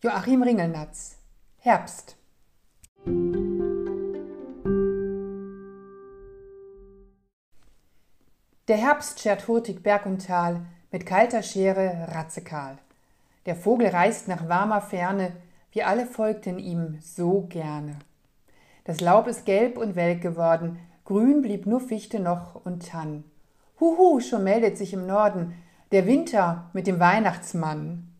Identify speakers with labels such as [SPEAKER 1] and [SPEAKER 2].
[SPEAKER 1] Joachim Ringelnatz Herbst Der Herbst schert hurtig Berg und Tal, mit kalter Schere ratzekahl. Der Vogel reist nach warmer Ferne, wir alle folgten ihm so gerne. Das Laub ist gelb und welk geworden, grün blieb nur Fichte noch und Tann. Huhu, schon meldet sich im Norden der Winter mit dem Weihnachtsmann.